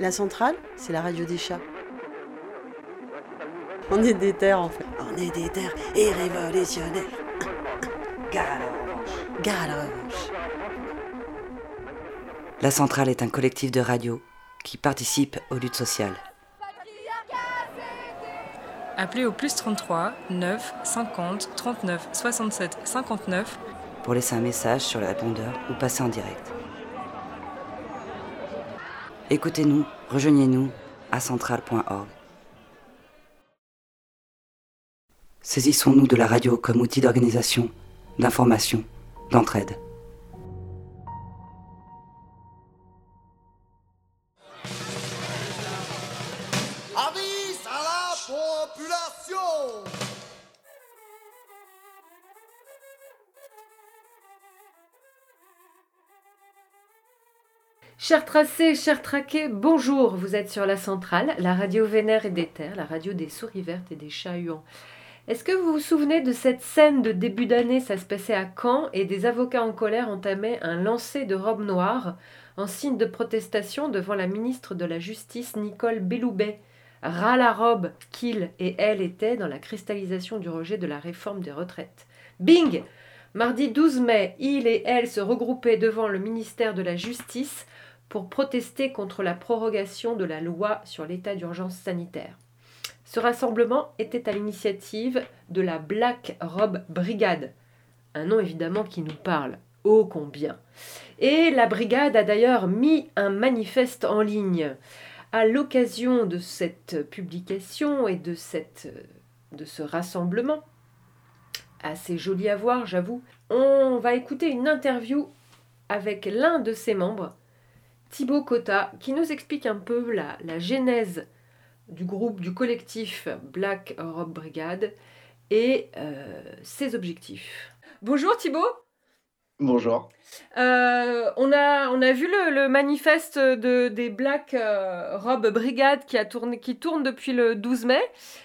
La centrale, c'est la radio des chats. On est des terres en fait. On est des terres et révolutionnaires. Gare à la revanche. Gare à la revanche. La centrale est un collectif de radio qui participe aux luttes sociales. Appelez au plus 33 9 50 39 67 59 pour laisser un message sur le répondeur ou passer en direct. Écoutez-nous, rejoignez-nous à centrale.org. Saisissons-nous de la radio comme outil d'organisation, d'information, d'entraide. Chers tracés, chers traqués, bonjour, vous êtes sur la centrale, la radio vénère et des terres, la radio des souris vertes et des chats huants. Est-ce que vous vous souvenez de cette scène de début d'année? Ça se passait à Caen et des avocats en colère entamaient un lancer de robes noires en signe de protestation devant la ministre de la Justice Nicole Belloubet. Ras la robe qu'il et elle étaient dans la cristallisation du rejet de la réforme des retraites. Bing Mardi 12 mai, il et elle se regroupaient devant le ministère de la Justice pour protester contre la prorogation de la loi sur l'état d'urgence sanitaire. Ce rassemblement était à l'initiative de la Black Robe Brigade, un nom évidemment qui nous parle, ô combien. Et la brigade a d'ailleurs mis un manifeste en ligne. À l'occasion de cette publication et de, de ce rassemblement, assez joli à voir, j'avoue, on va écouter une interview avec l'un de ses membres, Thibaut Cotta, qui nous explique un peu la, la genèse du groupe, du collectif Black Rob Brigade et euh, ses objectifs. Bonjour Thibaut Bonjour. Euh, on, a, on a vu le, le manifeste de, des Black euh, Rob Brigade qui, a tourné, qui tourne depuis le 12 mai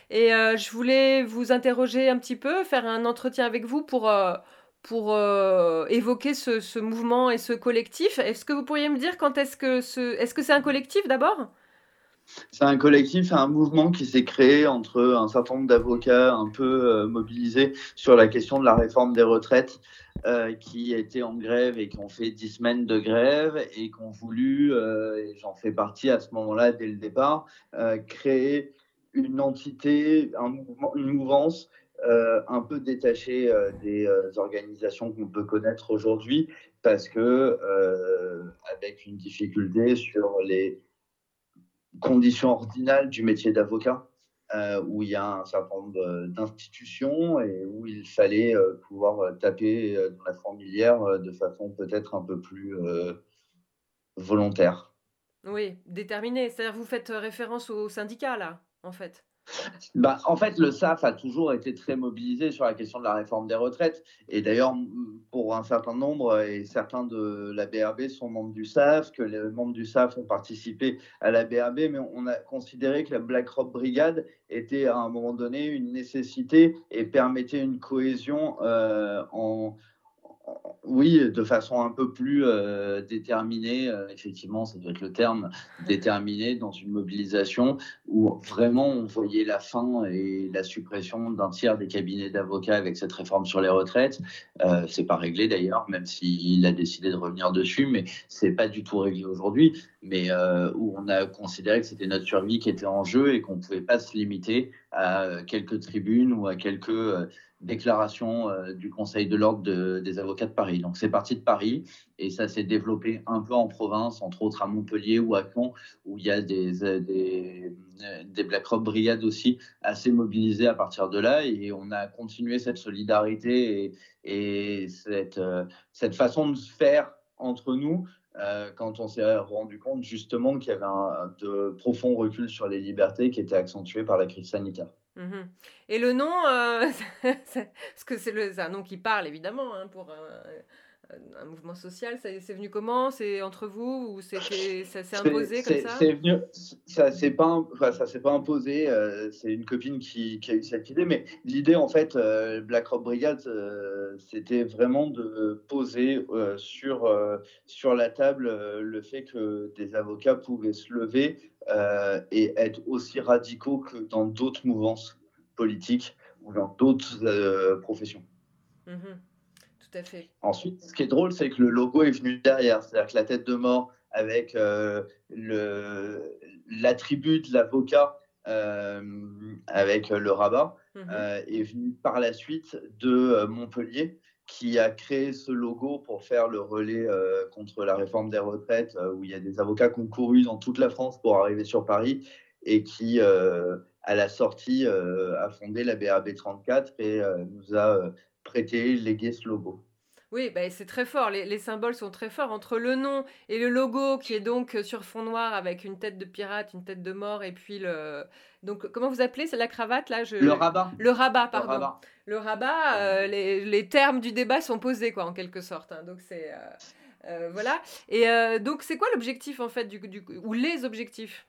et euh, je voulais vous interroger un petit peu, faire un entretien avec vous pour, pour euh, évoquer ce, mouvement et ce collectif. Est-ce que vous pourriez me dire quand est-ce que ce, est-ce que c'est un collectif d'abord? C'est un collectif, un mouvement qui s'est créé entre un certain nombre d'avocats un peu euh, mobilisés sur la question de la réforme des retraites, euh, qui étaient en grève et qui ont fait dix semaines de grève et qui ont voulu, euh, et j'en fais partie à ce moment-là dès le départ, créer une entité, une mouvance euh, un peu détachée euh, des euh, organisations qu'on peut connaître aujourd'hui, parce que avec une difficulté sur les conditions ordinales du métier d'avocat, où il y a un certain nombre d'institutions et où il fallait pouvoir taper dans la fourmilière de façon peut-être un peu plus volontaire. Oui, déterminé. C'est-à-dire vous faites référence au syndicat là, en fait. Bah, en fait, le SAF a toujours été très mobilisé sur la question de la réforme des retraites. Et d'ailleurs, pour un certain nombre, et certains de la BRB sont membres du SAF, que les membres du SAF ont participé à la BRB, mais on a considéré que la Black Robe Brigade était à un moment donné une nécessité et permettait une cohésion euh, en- oui, de façon un peu plus euh, déterminée, euh, effectivement, ça doit être le terme, déterminée dans une mobilisation où vraiment on voyait la fin et la suppression d'un tiers des cabinets d'avocats avec cette réforme sur les retraites. Euh, c'est pas réglé d'ailleurs, même s'il a décidé de revenir dessus, mais c'est pas du tout réglé aujourd'hui. Mais euh, où on a considéré que c'était notre survie qui était en jeu et qu'on pouvait pas se limiter à quelques tribunes ou à quelques déclarations euh, du Conseil de l'ordre de- des avocats de Paris. Donc c'est parti de Paris et ça s'est développé un peu en province, entre autres à Montpellier ou à Caen, où il y a des, euh, euh, Black Rob Brigades aussi assez mobilisées à partir de là. Et on a continué cette solidarité et, et cette, façon de faire entre nous quand on s'est rendu compte justement qu'il y avait un de profonds reculs sur les libertés qui étaient accentués par la crise sanitaire. Mhm. Et le nom, euh, parce que c'est un nom qui parle évidemment hein, pour un, un mouvement social. C'est venu comment? C'est entre vous ou c'était ça s'est imposé comme ça? C'est venu, ça s'est pas, im- enfin, ça s'est pas imposé. euh, c'est une copine qui, qui a eu cette idée, mais l'idée en fait, euh, Black Rock Brigade, euh, c'était vraiment de poser euh, sur euh, sur la table euh, le fait que des avocats pouvaient se lever euh, et être aussi radicaux que dans d'autres mouvances politiques ou dans d'autres euh, professions. Mhm. Tout à fait. Ensuite, ce qui est drôle, c'est que le logo est venu derrière. C'est-à-dire que la tête de mort avec euh, le- l'attribut de l'avocat euh, avec le rabat Mhm. euh, est venu par la suite de Montpellier qui a créé ce logo pour faire le relais contre la réforme des retraites où il y a des avocats qui ont couru dans toute la France pour arriver sur Paris et qui, à la sortie, a fondé la BRB 34 et nous a prêté, légué ce logo. Oui, bah, c'est très fort. Les, les symboles sont très forts entre le nom et le logo qui est donc euh, sur fond noir avec une tête de pirate, une tête de mort et puis le. Donc comment vous appelez C'est la cravate là je... Le rabat. Le rabat, Le pardon. rabat. Le rabat, euh, les, les termes du débat sont posés, quoi, en quelque sorte. hein. Donc, c'est. euh, euh, voilà. Et donc, c'est quoi l'objectif, en fait, du, du, ou les objectifs?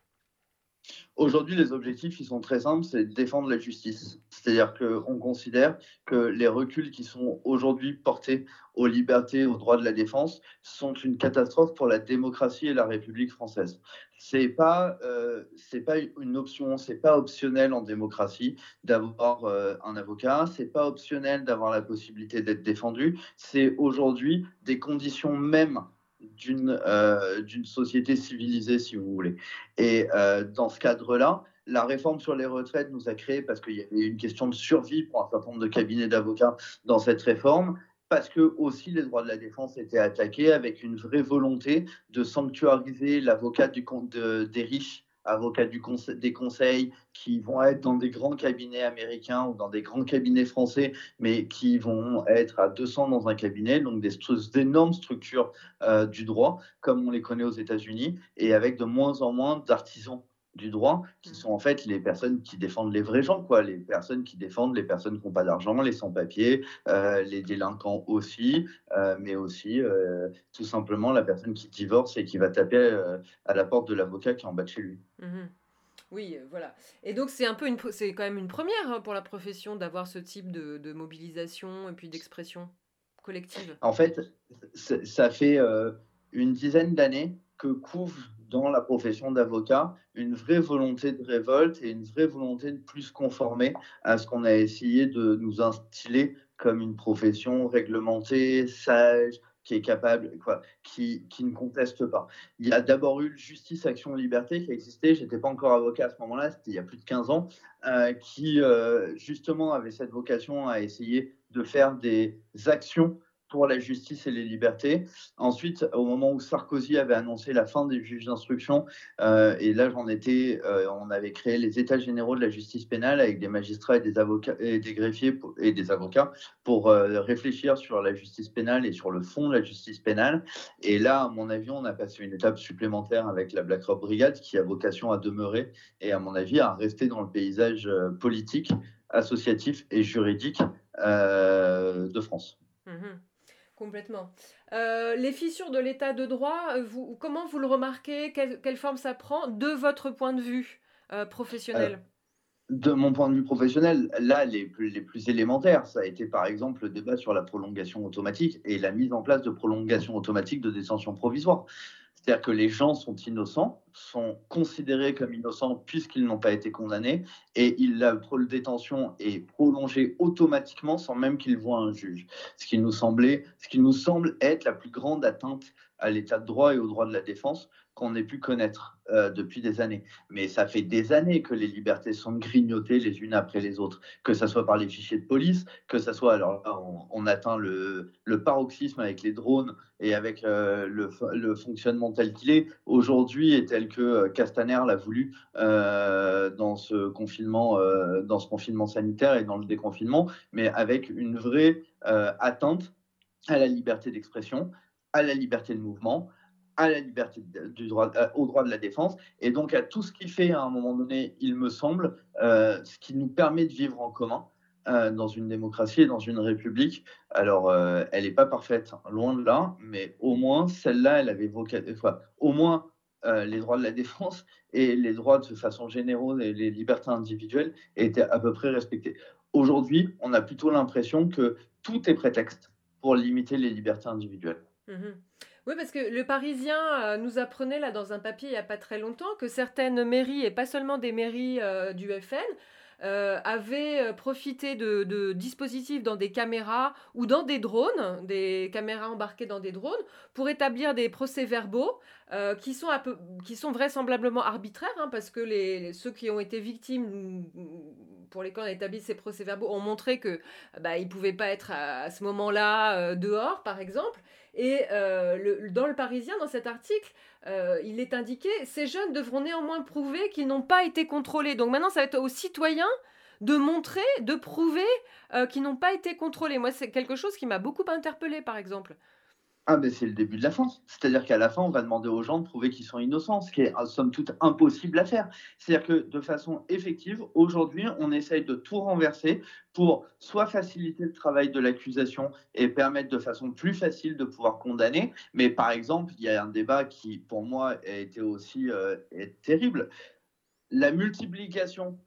Aujourd'hui, les objectifs, ils sont très simples, c'est défendre la justice. C'est-à-dire qu'on considère que les reculs qui sont aujourd'hui portés aux libertés, aux droits de la défense, sont une catastrophe pour la démocratie et la République française. C'est pas, euh, pas une option, c'est pas optionnel en démocratie d'avoir euh, un avocat, c'est pas optionnel d'avoir la possibilité d'être défendu. C'est aujourd'hui des conditions mêmes d'une euh, d'une société civilisée, si vous voulez. Et euh, dans ce cadre-là, la réforme sur les retraites nous a créé parce qu'il y avait une question de survie pour un certain nombre de cabinets d'avocats dans cette réforme, parce que aussi les droits de la défense étaient attaqués avec une vraie volonté de sanctuariser l'avocat du de- des riches avocats des conseils qui vont être dans des grands cabinets américains ou dans des grands cabinets français, mais qui vont être à 200 dans un cabinet, donc des d'énormes structures euh, du droit, comme on les connaît aux États-Unis, et avec de moins en moins d'artisans du droit, qui sont en fait les personnes qui défendent les vrais gens, quoi, les personnes qui défendent les personnes qui n'ont pas d'argent, les sans-papiers, euh, les délinquants aussi, euh, mais aussi euh, tout simplement la personne qui divorce et qui va taper à la porte de l'avocat qui est en bas de chez lui. Mhm. Oui, voilà. Et donc, c'est un peu une, c'est quand même une première hein, pour la profession d'avoir ce type de, de mobilisation et puis d'expression collective. En fait, ça fait une dizaine d'années que couvre dans la profession d'avocat une vraie volonté de révolte et une vraie volonté de plus conformer à ce qu'on a essayé de nous instiller comme une profession réglementée, sage, qui est capable, quoi, qui, qui ne conteste pas. Il y a d'abord eu le Justice Action Liberté qui a existé, j'étais pas encore avocat à ce moment-là, c'était il y a plus de 15 ans, euh, qui euh, justement avait cette vocation à essayer de faire des actions pour la justice et les libertés. Ensuite, au moment où Sarkozy avait annoncé la fin des juges d'instruction, euh, et là j'en étais, euh, on avait créé les États généraux de la justice pénale avec des magistrats et des avocats et des greffiers et des avocats pour euh, réfléchir sur la justice pénale et sur le fond de la justice pénale. Et là, à mon avis, on a passé une étape supplémentaire avec la Black Rock Brigade qui a vocation à demeurer et à mon avis à rester dans le paysage politique, associatif et juridique de France. Mhm. Complètement. Euh, les fissures de l'état de droit, euh, comment vous le remarquez? Quelle, forme ça prend de votre point de vue euh, professionnel? De mon point de vue professionnel, là, les plus, les plus élémentaires, ça a été par exemple le débat sur la prolongation automatique et la mise en place de prolongation automatique de détention provisoire. C'est-à-dire que les gens sont innocents, sont considérés comme innocents puisqu'ils n'ont pas été condamnés, et il, la détention est prolongée automatiquement sans même qu'ils voient un juge. Ce qui nous semblait, ce qui nous semble être la plus grande atteinte à l'état de droit et au droit de la défense qu'on ait pu connaître euh, depuis des années. Mais ça fait des années que les libertés sont grignotées les unes après les autres, que ce soit par les fichiers de police, que ce soit, alors là, on, atteint le, paroxysme avec les drones et avec euh, le, fo- le fonctionnement tel qu'il est aujourd'hui et tel que euh, Castaner l'a voulu dans ce confinement, dans ce confinement sanitaire et dans le déconfinement, mais avec une vraie atteinte à la liberté d'expression, à la liberté de mouvement, à la liberté de- du droit, euh, au droit de la défense, et donc à tout ce qui fait à un moment donné, il me semble, euh, ce qui nous permet de vivre en commun, euh, dans une démocratie et dans une république. Alors, elle n'est pas parfaite, hein, loin de là, mais au moins, celle-là, elle avait vocation, au moins les droits de la défense et les droits de façon générale et les libertés individuelles étaient à peu près respectés. Aujourd'hui, on a plutôt l'impression que tout est prétexte pour limiter les libertés individuelles. Mhm. Oui, parce que le Parisien euh, nous apprenait là dans un papier il n'y a pas très longtemps que certaines mairies, et pas seulement des mairies euh, du FN, euh, avaient profité de, dispositifs dans des caméras ou dans des drones, des caméras embarquées dans des drones, pour établir des procès-verbaux qui, sont qui sont vraisemblablement arbitraires, hein, parce que les, ceux qui ont été victimes pour lesquels on a établi ces procès-verbaux ont montré que bah, ne pouvaient pas être à, ce moment-là dehors, par exemple. Et euh, dans le Parisien, dans cet article, euh, il est indiqué ces jeunes devront néanmoins prouver qu'ils n'ont pas été contrôlés. Donc maintenant, ça va être aux citoyens de montrer, de prouver euh, qu'ils n'ont pas été contrôlés. Moi, c'est quelque chose qui m'a beaucoup interpellé, par exemple. Ah, ben c'est le début de la fin. C'est-à-dire qu'à la fin, on va demander aux gens de prouver qu'ils sont innocents, ce qui est somme toute impossible à faire. C'est-à-dire que de façon effective, aujourd'hui, on essaye de tout renverser pour soit faciliter le travail de l'accusation et permettre de façon plus facile de pouvoir condamner. Mais par exemple, il y a un débat qui, pour moi, a été aussi euh, terrible. La multiplication,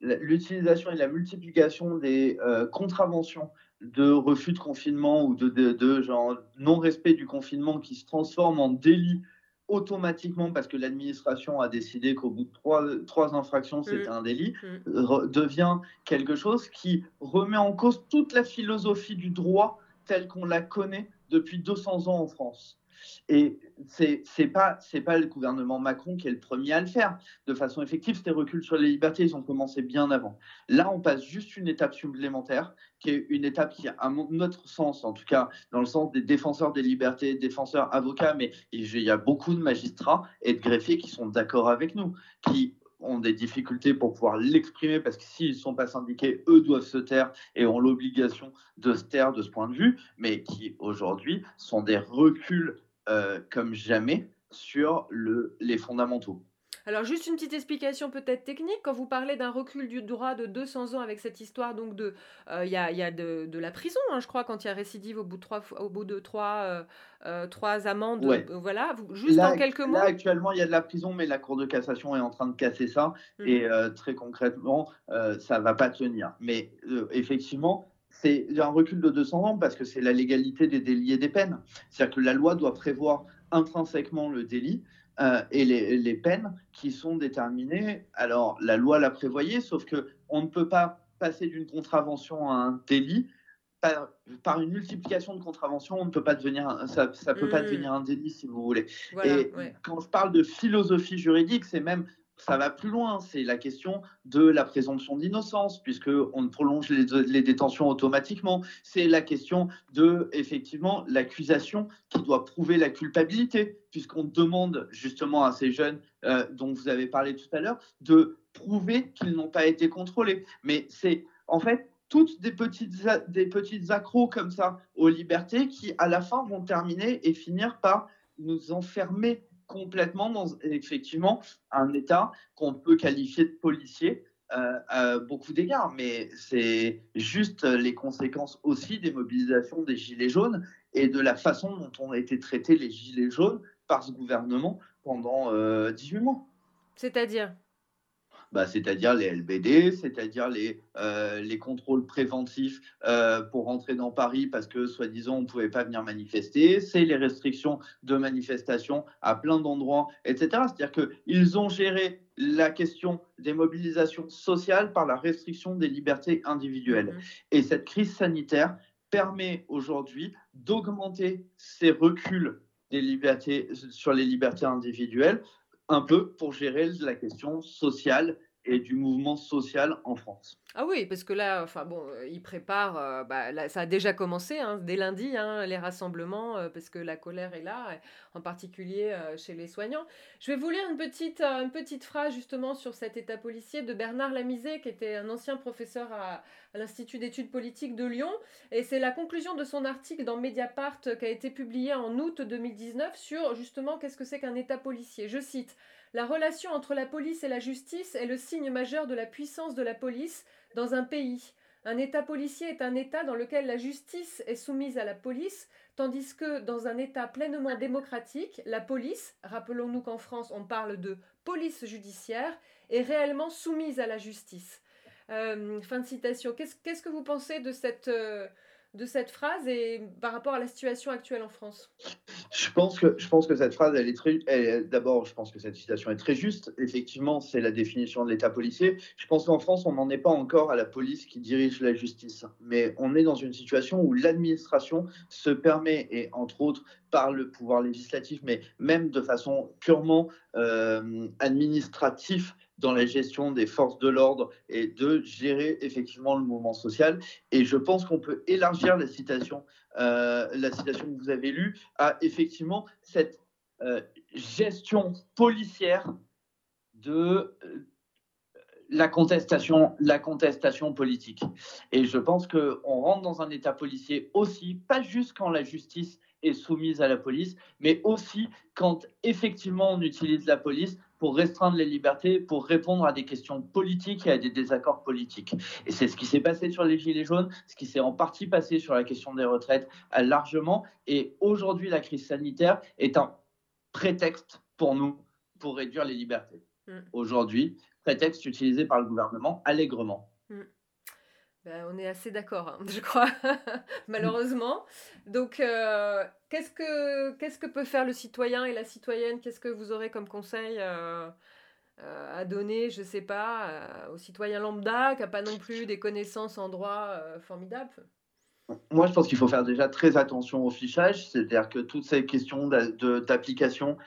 l'utilisation et la multiplication des euh, contraventions de refus de confinement ou de, de, genre non-respect du confinement qui se transforme en délit automatiquement parce que l'administration a décidé qu'au bout de trois, trois infractions, c'était mmh. un délit, mmh. devient quelque chose qui remet en cause toute la philosophie du droit telle qu'on la connaît depuis 200 ans en France. Et c'est n'est pas, pas le gouvernement Macron qui est le premier à le faire. De façon effective, ces reculs sur les libertés, ils ont commencé bien avant. Là, on passe juste une étape supplémentaire, qui est une étape qui, à notre sens, en tout cas dans le sens des défenseurs des libertés, défenseurs avocats, mais il y a beaucoup de magistrats et de greffiers qui sont d'accord avec nous, qui ont des difficultés pour pouvoir l'exprimer parce que s'ils ne sont pas syndiqués, eux doivent se taire et ont l'obligation de se taire de ce point de vue, mais qui aujourd'hui sont des reculs euh, comme jamais sur le, les fondamentaux. Alors juste une petite explication peut-être technique, quand vous parlez d'un recul du droit de 200 ans avec cette histoire, donc de, euh, il y, a, y a de, de, la prison, hein, je crois, quand il y a récidive au bout de trois, au bout de trois, euh, trois amendes, voilà, juste en quelques mots. Là actuellement il y a de la prison, mais la Cour de cassation est en train de casser ça, mmh. et très concrètement ça va pas tenir. Mais effectivement, c'est un recul de 200 ans parce que c'est la légalité des délits et des peines. C'est-à-dire que la loi doit prévoir intrinsèquement le délit euh, et les, peines qui sont déterminées. Alors, la loi l'a prévoyait, sauf que on ne peut pas passer d'une contravention à un délit par, une multiplication de contraventions, on ne peut pas devenir, ça, ne peut pas mmh. devenir un délit si vous voulez. et quand je parle de philosophie juridique, c'est même ça va plus loin. C'est la question de la présomption d'innocence, puisqu'on prolonge les, détentions automatiquement. C'est la question de, effectivement, l'accusation qui doit prouver la culpabilité, puisqu'on demande justement à ces jeunes euh, dont vous avez parlé tout à l'heure de prouver qu'ils n'ont pas été contrôlés. Mais c'est en fait toutes des petites, des petites accros comme ça aux libertés qui, à la fin, vont terminer et finir par nous enfermer complètement dans effectivement un État qu'on peut qualifier de policier euh, à beaucoup d'égards, mais c'est juste les conséquences aussi des mobilisations des Gilets jaunes et de la façon dont ont été traités les Gilets jaunes par ce gouvernement pendant 18 euh, mois. C'est-à-dire? Bah, c'est-à-dire les LBD, c'est-à-dire les, euh, les contrôles préventifs euh, pour rentrer dans Paris parce que, soi-disant, on ne pouvait pas venir manifester, c'est les restrictions de manifestation à plein d'endroits, etc. C'est-à-dire qu'ils ont géré la question des mobilisations sociales par la restriction des libertés individuelles. Mmh Et cette crise sanitaire permet aujourd'hui d'augmenter ces reculs des libertés, sur les libertés individuelles un peu pour gérer la question sociale et du mouvement social en France. Ah oui, parce que là, enfin bon, euh, ils préparent, euh, bah, ça a déjà commencé hein, dès lundi, hein, les rassemblements, euh, parce que la colère est là, en particulier chez les soignants. Je vais vous lire une petite, petite phrase justement sur cet état policier de Bernard Lamizé, qui était un ancien professeur à, à l'Institut d'études politiques de Lyon, et c'est la conclusion de son article dans Mediapart qui a été publié en août 2019 sur justement qu'est-ce que c'est qu'un état policier. Je cite. La relation entre la police et la justice est le signe majeur de la puissance de la police dans un pays. Un État policier est un État dans lequel la justice est soumise à la police, tandis que dans un État pleinement démocratique, la police, rappelons-nous qu'en France on parle de police judiciaire, est réellement soumise à la justice. Euh, fin de citation. Qu'est-ce que vous pensez de cette, euh, de cette phrase et par rapport à la situation actuelle en France? Je pense, que, je pense que cette phrase, elle est très. D'abord, je pense que cette citation est très juste. Effectivement, c'est la définition de l'État policier. Je pense qu'en France, on n'en est pas encore à la police qui dirige la justice. Mais on est dans une situation où l'administration se permet, et entre autres par le pouvoir législatif, mais même de façon purement euh, administrative, dans la gestion des forces de l'ordre et de gérer effectivement le mouvement social. Et je pense qu'on peut élargir la citation, euh, la citation que vous avez lue à effectivement cette euh, gestion policière de euh, la contestation, la contestation politique. Et je pense qu'on rentre dans un état policier aussi, pas juste quand la justice est soumise à la police, mais aussi quand effectivement on utilise la police pour restreindre les libertés, pour répondre à des questions politiques et à des désaccords politiques. Et c'est ce qui s'est passé sur les Gilets jaunes, ce qui s'est en partie passé sur la question des retraites largement. Et aujourd'hui, la crise sanitaire est un prétexte pour nous pour réduire les libertés. Mm. Aujourd'hui, prétexte utilisé par le gouvernement allègrement. Ben, on est assez d'accord, hein, je crois, malheureusement. Donc, euh, qu'est-ce, que, qu'est-ce que peut faire le citoyen et la citoyenne? Qu'est-ce que vous aurez comme conseil euh, euh, à donner, je ne sais pas, au citoyen lambda qui n'a pas non plus des connaissances en droit formidables? Moi, je pense qu'il faut faire déjà très attention au fichage, c'est-à-dire que toutes ces questions d'application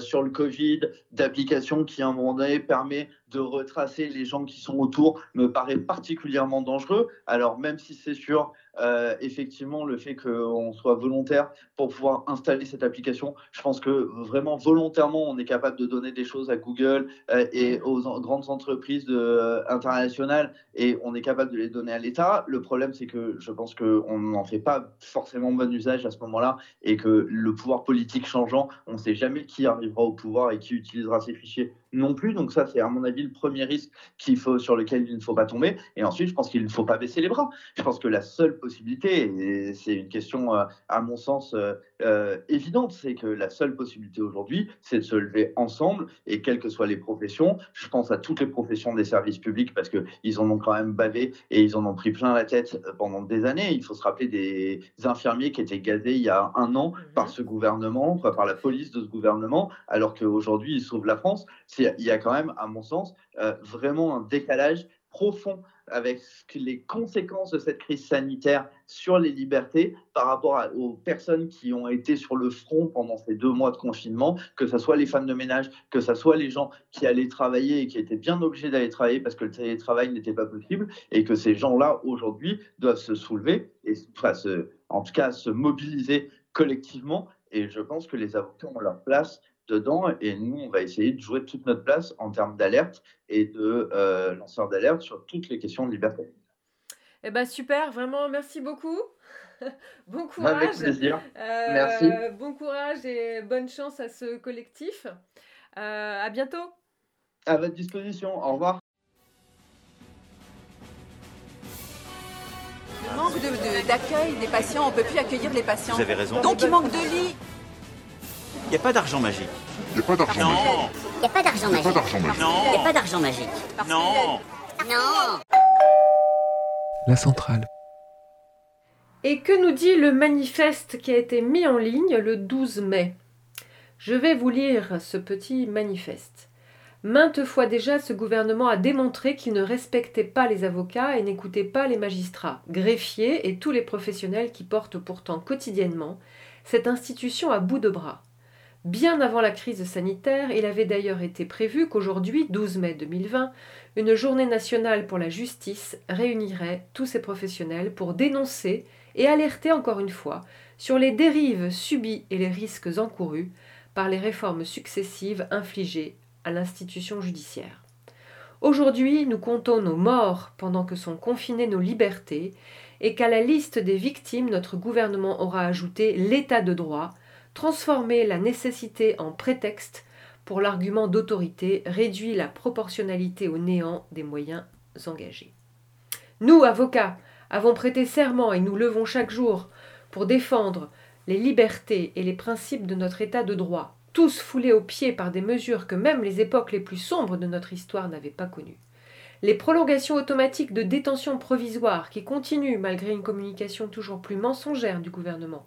sur le Covid, d'application qui à un moment donné permet de retracer les gens qui sont autour me paraît particulièrement dangereux. Alors même si c'est sûr, euh, effectivement, le fait qu'on soit volontaire pour pouvoir installer cette application, je pense que vraiment volontairement, on est capable de donner des choses à Google euh, et aux grandes entreprises euh, internationales et on est capable de les donner à l'État. Le problème, c'est que je pense qu'on n'en fait pas forcément bon usage à ce moment-là et que le pouvoir politique changeant, on ne sait jamais qui arrivera au pouvoir et qui utilisera ces fichiers non plus. Donc ça, c'est à mon avis le premier risque qu'il faut, sur lequel il ne faut pas tomber. Et ensuite, je pense qu'il ne faut pas baisser les bras. Je pense que la seule possibilité, et c'est une question euh, à mon sens euh, euh, évidente, c'est que la seule possibilité aujourd'hui, c'est de se lever ensemble et quelles que soient les professions. Je pense à toutes les professions des services publics parce qu'ils en ont quand même bavé et ils en ont pris plein la tête pendant des années. Il faut se rappeler des infirmiers qui étaient gazés il y a un an par mhm. ce gouvernement, par la police de ce gouvernement, alors qu'aujourd'hui, ils sauvent la France il y a quand même, à mon sens, euh, vraiment un décalage profond avec les conséquences de cette crise sanitaire sur les libertés par rapport aux personnes qui ont été sur le front pendant ces deux mois de confinement, que ce soit les femmes de ménage, que ce soit les gens qui allaient travailler et qui étaient bien obligés d'aller travailler parce que le télétravail n'était pas possible, et que ces gens-là, aujourd'hui, doivent se soulever, et en tout cas se mobiliser collectivement. Et je pense que les avocats ont leur place dedans et nous, on va essayer de jouer toute notre place en termes d'alerte et de euh, lanceurs d'alerte sur toutes les questions de liberté. Eh ben super, vraiment merci beaucoup. bon courage. Avec plaisir. Euh, merci. Bon courage et bonne chance à ce collectif. Euh, à bientôt. À votre disposition. Au revoir. Le manque d'accueil des patients, on ne peut plus accueillir les patients. Vous avez raison. Donc il manque de lits. Il n'y a pas d'argent magique. Il n'y a pas d'argent magique. Il n'y a pas d'argent magique. Non. Il n'y a pas d'argent magique. Non. Non. La centrale. Et que nous dit le manifeste qui a été mis en ligne le 12 mai? Je vais vous lire ce petit manifeste. Maintes fois déjà, ce gouvernement a démontré qu'il ne respectait pas les avocats et n'écoutait pas les magistrats, greffiers et tous les professionnels qui portent pourtant quotidiennement cette institution à bout de bras. Bien avant la crise sanitaire, il avait d'ailleurs été prévu qu'aujourd'hui, 12 mai 2020, une journée nationale pour la justice réunirait tous ces professionnels pour dénoncer et alerter encore une fois sur les dérives subies et les risques encourus par les réformes successives infligées à l'institution judiciaire. Aujourd'hui, nous comptons nos morts pendant que sont confinées nos libertés et qu'à la liste des victimes, notre gouvernement aura ajouté l'état de droit, transformer la nécessité en prétexte pour l'argument d'autorité réduit la proportionnalité au néant des moyens engagés. Nous, avocats, avons prêté serment et nous levons chaque jour pour défendre les libertés et les principes de notre État de droit, tous foulés aux pieds par des mesures que même les époques les plus sombres de notre histoire n'avaient pas connues. Les prolongations automatiques de détention provisoire qui continuent malgré une communication toujours plus mensongère du gouvernement,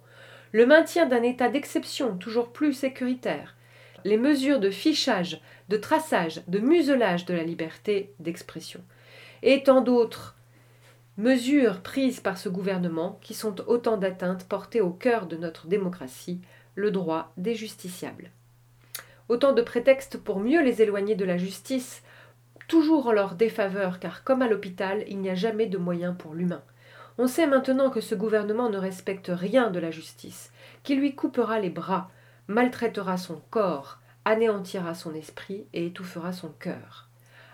le maintien d'un état d'exception toujours plus sécuritaire, les mesures de fichage, de traçage, de muselage de la liberté d'expression, et tant d'autres mesures prises par ce gouvernement qui sont autant d'atteintes portées au cœur de notre démocratie, le droit des justiciables. Autant de prétextes pour mieux les éloigner de la justice, toujours en leur défaveur, car comme à l'hôpital, il n'y a jamais de moyens pour l'humain. On sait maintenant que ce gouvernement ne respecte rien de la justice, qui lui coupera les bras, maltraitera son corps, anéantira son esprit et étouffera son cœur.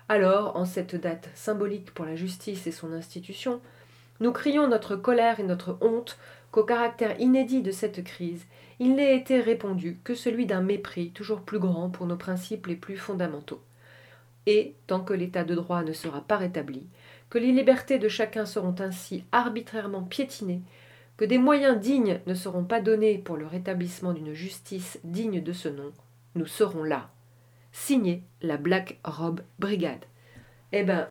Alors, en cette date symbolique pour la justice et son institution, nous crions notre colère et notre honte qu'au caractère inédit de cette crise, il n'ait été répondu que celui d'un mépris toujours plus grand pour nos principes les plus fondamentaux. Et, tant que l'état de droit ne sera pas rétabli, que les libertés de chacun seront ainsi arbitrairement piétinées, que des moyens dignes ne seront pas donnés pour le rétablissement d'une justice digne de ce nom, nous serons là. Signé la Black Robe Brigade. Eh ben,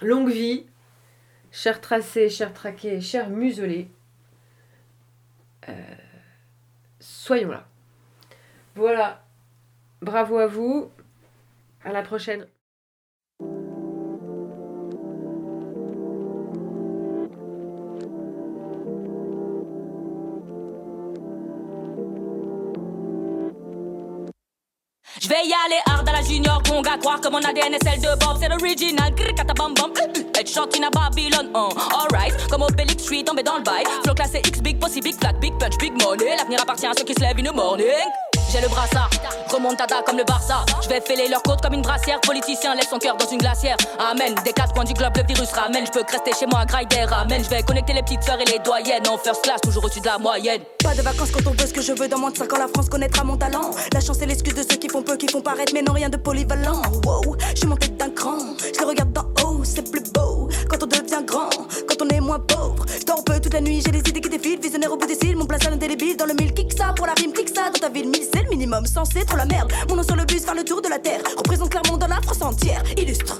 longue vie, chers tracés, chers traqués, chers muselés. Euh, soyons là. Voilà. Bravo à vous. À la prochaine. Aller hard à la junior conga croire que mon ADN est celle de Bob. C'est l'original katabam bam Elle chante in à Babylone oh, alright comme Obélix je suis tombé dans le bail. Flow classé X big pussy big flat big punch big money. L'avenir appartient à ceux qui se lèvent the morning j'ai le brassard, remontada comme le Barça. Je vais fêler leur côte comme une brassière. Politicien laisse son cœur dans une glacière. Amen. Des quatre coins du globe, le virus ramène. Je peux rester chez moi, graille des ramène. Je vais connecter les petites sœurs et les doyennes. En first class, toujours au-dessus de la moyenne. Pas de vacances quand on veut ce que je veux. Dans moins de 5 ans, la France connaîtra mon talent. La chance est l'excuse de ceux qui font peu, qui font paraître, mais non rien de polyvalent. Wow, je suis montée d'un cran. Je le regarde d'en haut, c'est plus beau. Quand on devient grand, moins pauvre. Je dors peu toute la nuit, j'ai des idées qui défilent. Visionnaire au bout des cils, mon place à l'indélébile. Dans le mille, kick ça pour la rime, clique ça. Dans ta ville, mille, c'est le minimum. Censé trop la merde. Mon nom sur le bus, faire le tour de la terre. Représente clairement dans la France entière. Illustre.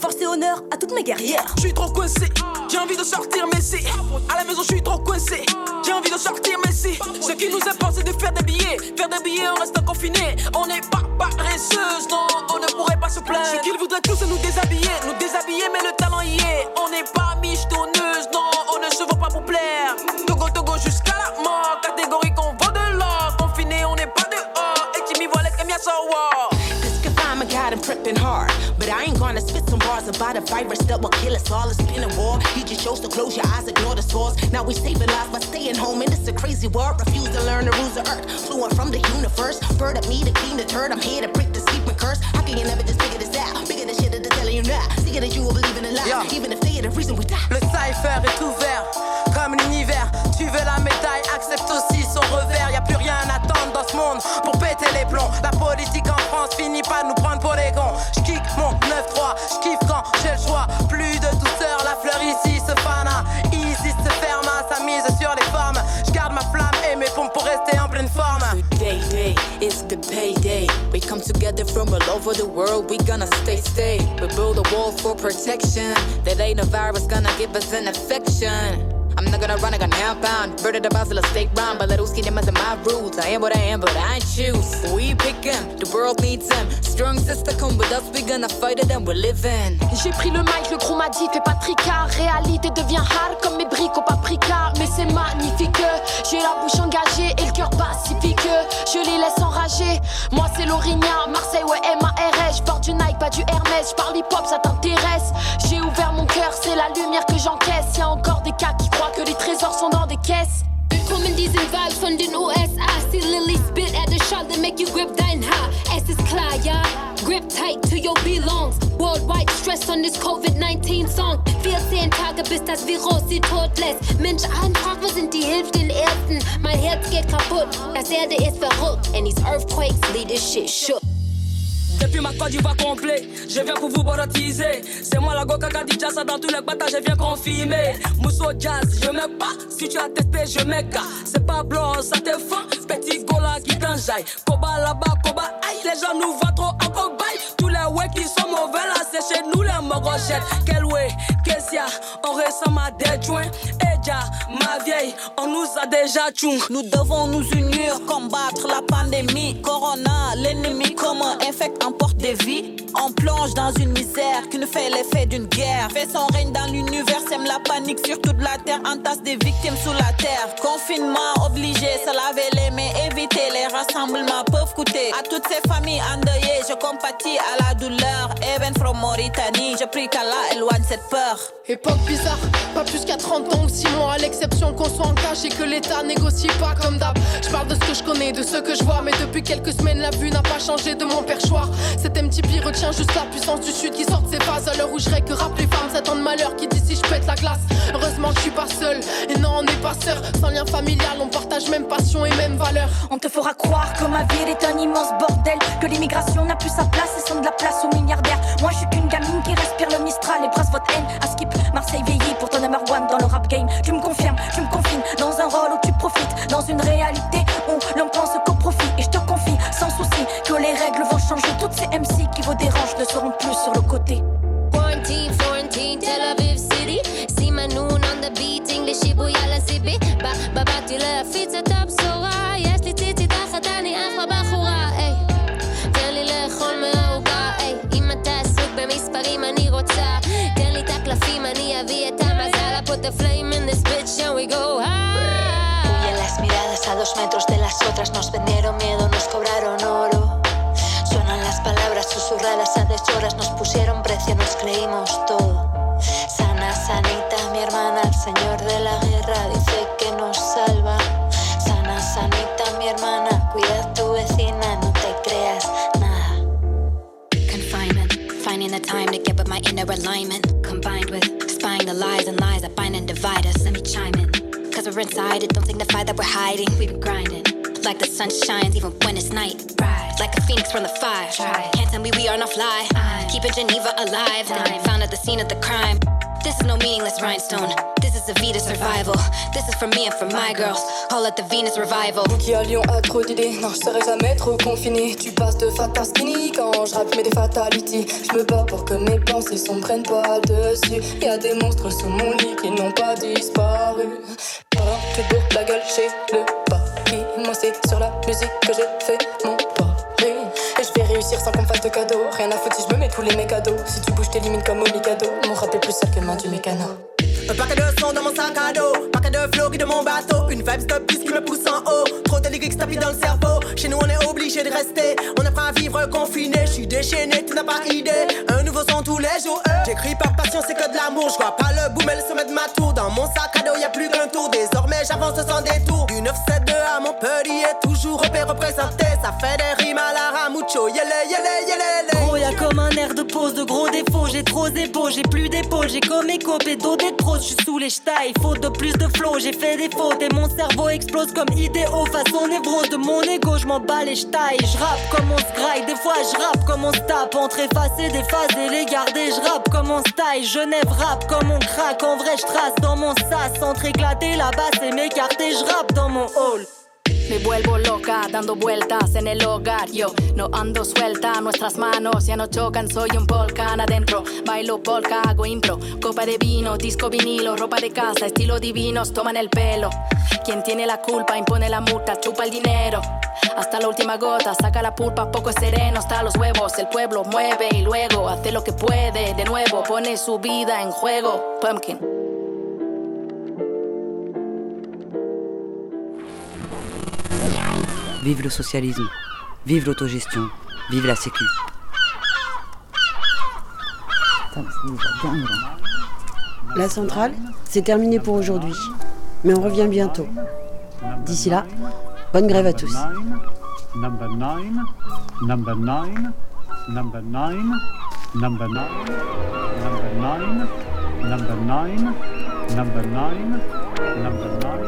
Force et honneur à toutes mes guerrières. Je suis trop coincé, j'ai envie de sortir, mais si à la maison je suis trop coincé, j'ai envie de sortir, mais si ce qui nous importe c'est de faire des billets, faire des billets on reste confiné, on n'est pas paresseuse, non, on ne pourrait pas se plaindre. Ce qu'ils voudraient tous nous déshabiller, nous déshabiller, mais le talent est, on n'est pas michetonneuse, non, on ne se vaut pas pour plaire. Togo Togo jusqu'à la mort, catégorie qu'on vaut de l'or, confiné on n'est pas dehors, et tu m'y vois les caméras so war. I got him tripping hard. But I ain't gonna spit some bars about a virus that will kill us all. It's been a war. He just chose to close your eyes, ignore the scores. Now we saving lives by staying home, and it's a crazy world. Refuse to learn the rules of Earth. Fluent from the universe. Bird of me to clean the turd. I'm here to break the secret curse. How can you never just figure this out? Bigger the shit you now. Sicker that you will believe in a lie. Yeah. Even if they are the reason we die. Le cypher est ouvert, comme l'univers. Tu veux la médaille, accepte aussi son revers. Y a plus rien à attendre dans ce monde pour péter les plombs. La politique en France finit par nous prendre pour des cons. J'kick mon 9-3, j'kiffe quand j'ai le choix. From all over the world. We gonna stay, stay. We build a wall for protection. That ain't a virus gonna give us an infection. I'm not gonna run, I'm gonna outbound. Bird of the Basel, steak round. But little skinny are my roots. I am what I am, but I choose. We pick him, the world needs him. Strong sister, come with us, we gonna fight it and we're living. J'ai pris le mic, le fais pas tricard. Réalité devient hard comme mes briques au paprika. Mais c'est magnifique, j'ai la bouche engagée et le cœur pacifique. Je les laisse enrager. Moi c'est l'Orignan, Marseille, ouais, M-A-R-S. J'porte du Nike, pas du Hermès. J'parle hip hop, ça t'intéresse. J'ai ouvert mon cœur, c'est la lumière que j'encaisse. Y'a encore des cas qui croient que les trésors sont dans des caisses. Kommen diesen Vibes von den USA. See Lily spit at the shot that make you grip dein Haar. Es ist klar, ja. Grip tight to your belongs. Worldwide stress on this COVID-19 Song. 14 Tage bis das Virus sie tot lässt. Mensch, einfach, wo sind die Hilfen Ersten? Mein Herz geht kaputt. Das Erde ist verrückt. And these earthquakes lead this shit shook. Depuis ma Côte d'Ivoire complet, je viens pour vous borotiser. C'est moi la Goka ça dans tous les batailles, je viens confirmer. Mousso Jazz, je mets pas. Si tu as testé, je mets. C'est pas blanc, ça te fin. Petit gola qui t'enjaille. Koba là-bas, Koba aïe. Les gens nous voient trop en cobaye. Tous les ouais qui sont mauvais là, c'est chez nous les mogochettes. Quel way, Kessia, on ressemble à des joints. Eja, ma vieille, on nous a déjà tchoum. Nous devons nous unir, combattre la pandémie. Corona, l'ennemi commun infecte, emporte des vies. On plonge dans une misère qui nous fait l'effet d'une guerre. Fait son règne dans l'univers, sème la panique sur toute la terre. Entasse des victimes sous la terre. Confinement obligé, se laver les mains, éviter les rassemblements peuvent coûter. À toutes ces familles endeuillées, je compatis à la douleur. Even from Mauritanie, je prie qu'Allah éloigne cette peur. Époque bizarre, pas plus qu'à 30 ans ou 6 mois, à l'exception qu'on soit en cash et que l'État négocie pas comme d'hab. Je parle de ce que je connais, de ce que je vois, mais depuis quelques semaines, la vue n'a pas changé de mon perchoir. Cet MTP retient juste la puissance du sud qui sort de ses phases. À l'heure où je que rap les femmes, de malheur qui dit si je pète la glace. Heureusement je suis pas seul, et non, on n'est pas sœurs. Sans lien familial, on partage même passion et même valeur. On te fera croire que ma ville est un immense bordel, que l'immigration n'a plus sa place et sont de la place aux milliardaires. Moi, je suis qu'une gamine qui respire le Mistral et brasse votre haine. Marseille vieillit pour ton number one dans le rap game. Tu me confirmes, tu me confines dans un rôle où tu profites, dans une réalité où l'on pense qu'au profit. Et je te confie, sans souci, que les règles vont changer. Toutes ces MC qui vous dérangent ne seront plus sur le pusieron nos creímos todo. Sana, sanita, mi hermana, el señor de la guerra dice que nos salva. Sana, sanita, mi hermana, cuida a tu vecina, no te creas nada. Confinement, finding the time to get with my inner alignment, combined with spying the lies and lies that bind and divide us. Let me chime in, cause we're inside, it don't signify that we're hiding. We've been grinding, like the sun shines even when it's night. Rise, like a phoenix from the fire. Tell me we are not fly. Keeping Geneva alive, found at the scene of the crime. This is no meaningless rhinestone. This is a Vita survival. This is for me and for my girls. Call it the Venus revival. Qui à Lyon a trop d'idées, non je serai jamais trop confiné. Tu passes de fat à skinny quand je rappe mes des fatalities. Je me bats pour que mes pensées s'en prennent pas dessus. Y a des monstres sous mon lit qui n'ont pas disparu. Tu te bourres la gueule chez le papi. Moi c'est sur la musique que j'ai fait mon je vais réussir sans qu'on fasse de cadeaux. Rien à foutre si je me mets tous les mécados. Si tu bouges t'élimines comme au Mikado. Mon rap est plus seul que main du mécano. Un paquet de sons dans mon sac à dos, paquet de flow de mon bateau, une vibe stop qui me pousse en haut, trop de lyrics tapis dans le cerveau. Chez nous on est obligé de rester, on apprend à vivre confiné. Je suis déchaîné, tu n'as pas idée. Un nouveau son tous les jours. J'écris par passion, c'est que de l'amour. Je vois pas le boom et le sommet de ma tour. Dans mon sac à dos, y a plus qu'un tour. Désormais j'avance sans détour. Du 972 à Montpellier, toujours repé représenté. Ça fait des rimes à la Ramucho. Yele yele yele. Gros, y'a comme un air de pause, de gros défauts. J'ai trop d'épaules, j'ai plus d'épaules. J'ai comme écho, d'eau des pros. Je suis sous les ch'tailles, faute de plus de flow. J'ai fait des fautes et mon cerveau explose comme idéo. Façon névrose de mon ego, je m'en bats les ch'tailles. Je rappe comme on se des fois je rappe comme on se tape. Entre effacer des phases et les garder, je rappe comme on se taille. Genève rappe comme on craque. En vrai, je trace dans mon sas. Entre éclater la basse et m'écarter, je rappe dans mon hall. Me vuelvo loca dando vueltas en el hogar. Yo no ando suelta, nuestras manos ya no chocan. Soy un volcán adentro. Bailo polka, hago impro. Copa de vino, disco vinilo, ropa de casa, estilo divinos, toman el pelo. Quien tiene la culpa impone la multa, chupa el dinero. Hasta la última gota, saca la pulpa, poco es sereno, hasta los huevos. El pueblo mueve y luego hace lo que puede. De nuevo, pone su vida en juego. Pumpkin. Vive le socialisme, vive l'autogestion, vive la sécu. La centrale, c'est terminé pour aujourd'hui. Mais on revient bientôt. D'ici là, bonne grève à tous. Number nine, number nine, number nine, number nine, number nine, number nine, number nine, number nine.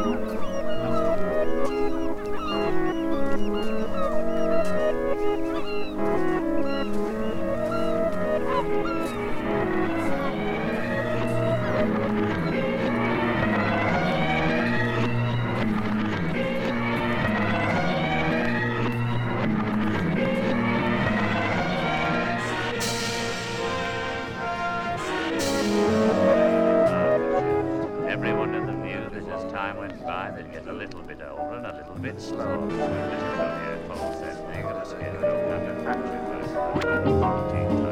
slower and a little bit slower. Get a little of.